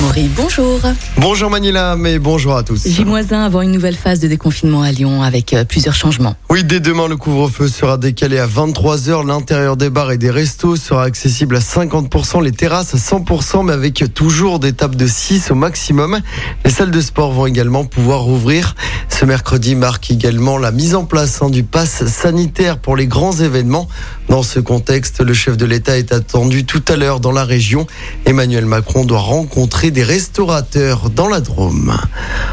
Maury, bonjour. Bonjour Manila, mais bonjour à tous. J-1 avant une nouvelle phase de déconfinement à Lyon avec euh, plusieurs changements. Oui, dès demain, le couvre-feu sera décalé à 23h. L'intérieur des bars et des restos sera accessible à 50%, les terrasses à 100%, mais avec toujours des tables de 6 au maximum. Les salles de sport vont également pouvoir rouvrir. Ce mercredi marque également la mise en place hein, du pass sanitaire pour les grands événements. Dans ce contexte, le chef de l'État est attendu tout à l'heure dans la région. Emmanuel Macron doit rencontrer des restaurateurs dans la Drôme.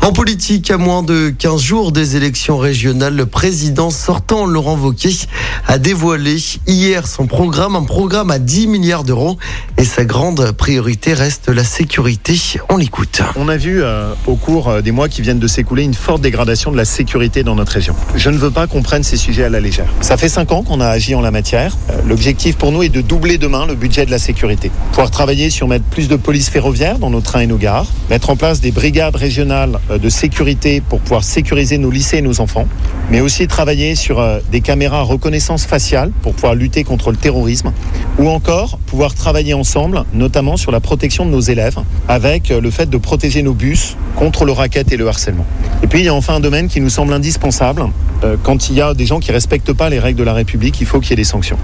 En politique, à moins de 15 jours des élections régionales, le président sortant, Laurent Wauquiez, a dévoilé hier son programme, un programme à 10 milliards d'euros. Et sa grande priorité reste la sécurité. On l'écoute. On a vu euh, au cours euh, des mois qui viennent de s'écouler une forte dégradation de la sécurité dans notre région. Je ne veux pas qu'on prenne ces sujets à la légère. Ça fait cinq ans qu'on a agi en la matière. Euh, L'objectif pour nous est de doubler demain le budget de la sécurité. Pouvoir travailler sur mettre plus de police ferroviaire dans nos trains et nos gares, mettre en place des brigades régionales euh, de sécurité pour pouvoir sécuriser nos lycées et nos enfants, mais aussi travailler sur euh, des caméras reconnaissance faciale pour pouvoir lutter contre le terrorisme, ou encore pouvoir travailler ensemble, notamment sur la protection de nos élèves, avec euh, le fait de protéger nos bus contre le racket et le harcèlement. Et puis il y a enfin un domaine qui nous semble indispensable. Euh, Quand il y a des gens qui respectent pas les règles de la République, il faut qu'il y ait des sanctions.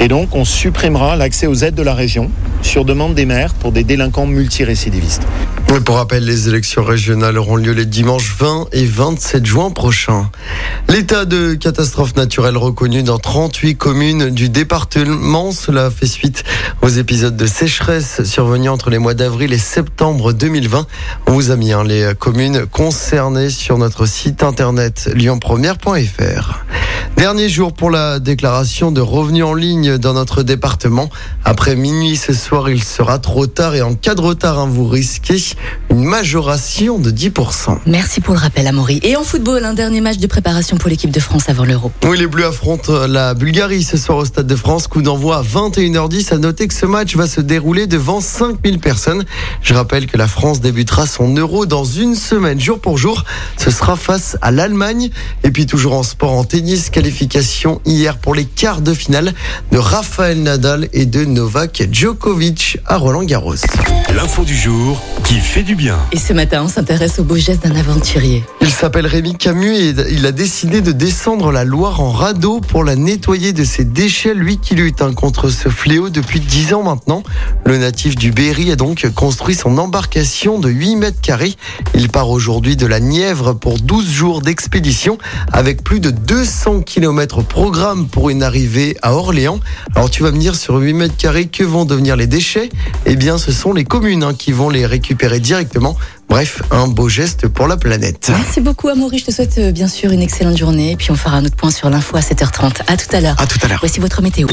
Et donc on supprimera l'accès aux aides de la région sur demande des maires pour des délinquants multirécidivistes. Pour rappel, les élections régionales auront lieu les dimanches 20 et 27 juin prochains. L'état de catastrophe naturelle reconnu dans 38 communes du département, cela fait suite aux épisodes de sécheresse survenus entre les mois d'avril et septembre 2020. On vous a mis hein, les communes concernées sur notre site internet lyonpremière.fr. Dernier jour pour la déclaration de revenus en ligne dans notre département. Après minuit ce soir, il sera trop tard et en cas de retard, hein, vous risquez une majoration de 10%. Merci pour le rappel, Amaury. Et en football, un dernier match de préparation pour l'équipe de France avant l'Euro. Oui, les Bleus affrontent la Bulgarie ce soir au Stade de France. Coup d'envoi à 21h10. À noter que ce match va se dérouler devant 5000 personnes. Je rappelle que la France débutera son Euro dans une semaine, jour pour jour. Ce sera face à l'Allemagne. Et puis toujours en sport, en tennis, qualification hier pour les quarts de finale de Rafael Nadal et de Novak Djokovic à Roland Garros. L'info du jour qui fait du bien. Et ce matin, on s'intéresse au beau geste d'un aventurier. Il s'appelle Rémi Camus et il a décidé de descendre la Loire en radeau pour la nettoyer de ses déchets, lui qui lutte hein, contre ce fléau depuis 10 ans maintenant. Le natif du Berry a donc construit son embarcation de 8 mètres carrés. Il part aujourd'hui de la Nièvre pour 12 jours d'expédition avec plus de 200 km programme pour une arrivée à Orléans. Alors tu vas me dire sur 8 mètres carrés que vont devenir les déchets? Eh bien ce sont les communes hein, qui vont les récupérer directement. Bref, un beau geste pour la planète. Merci beaucoup, Amaury. Je te souhaite euh, bien sûr une excellente journée. Et puis on fera un autre point sur l'info à 7h30. À tout à l'heure. À tout à l'heure. Voici votre météo.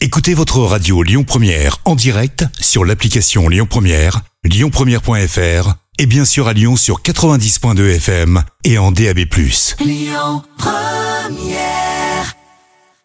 Écoutez votre radio Lyon Première en direct sur l'application Lyon Première, lyonpremière.fr et bien sûr à Lyon sur 90.2 FM et en DAB+. yeah.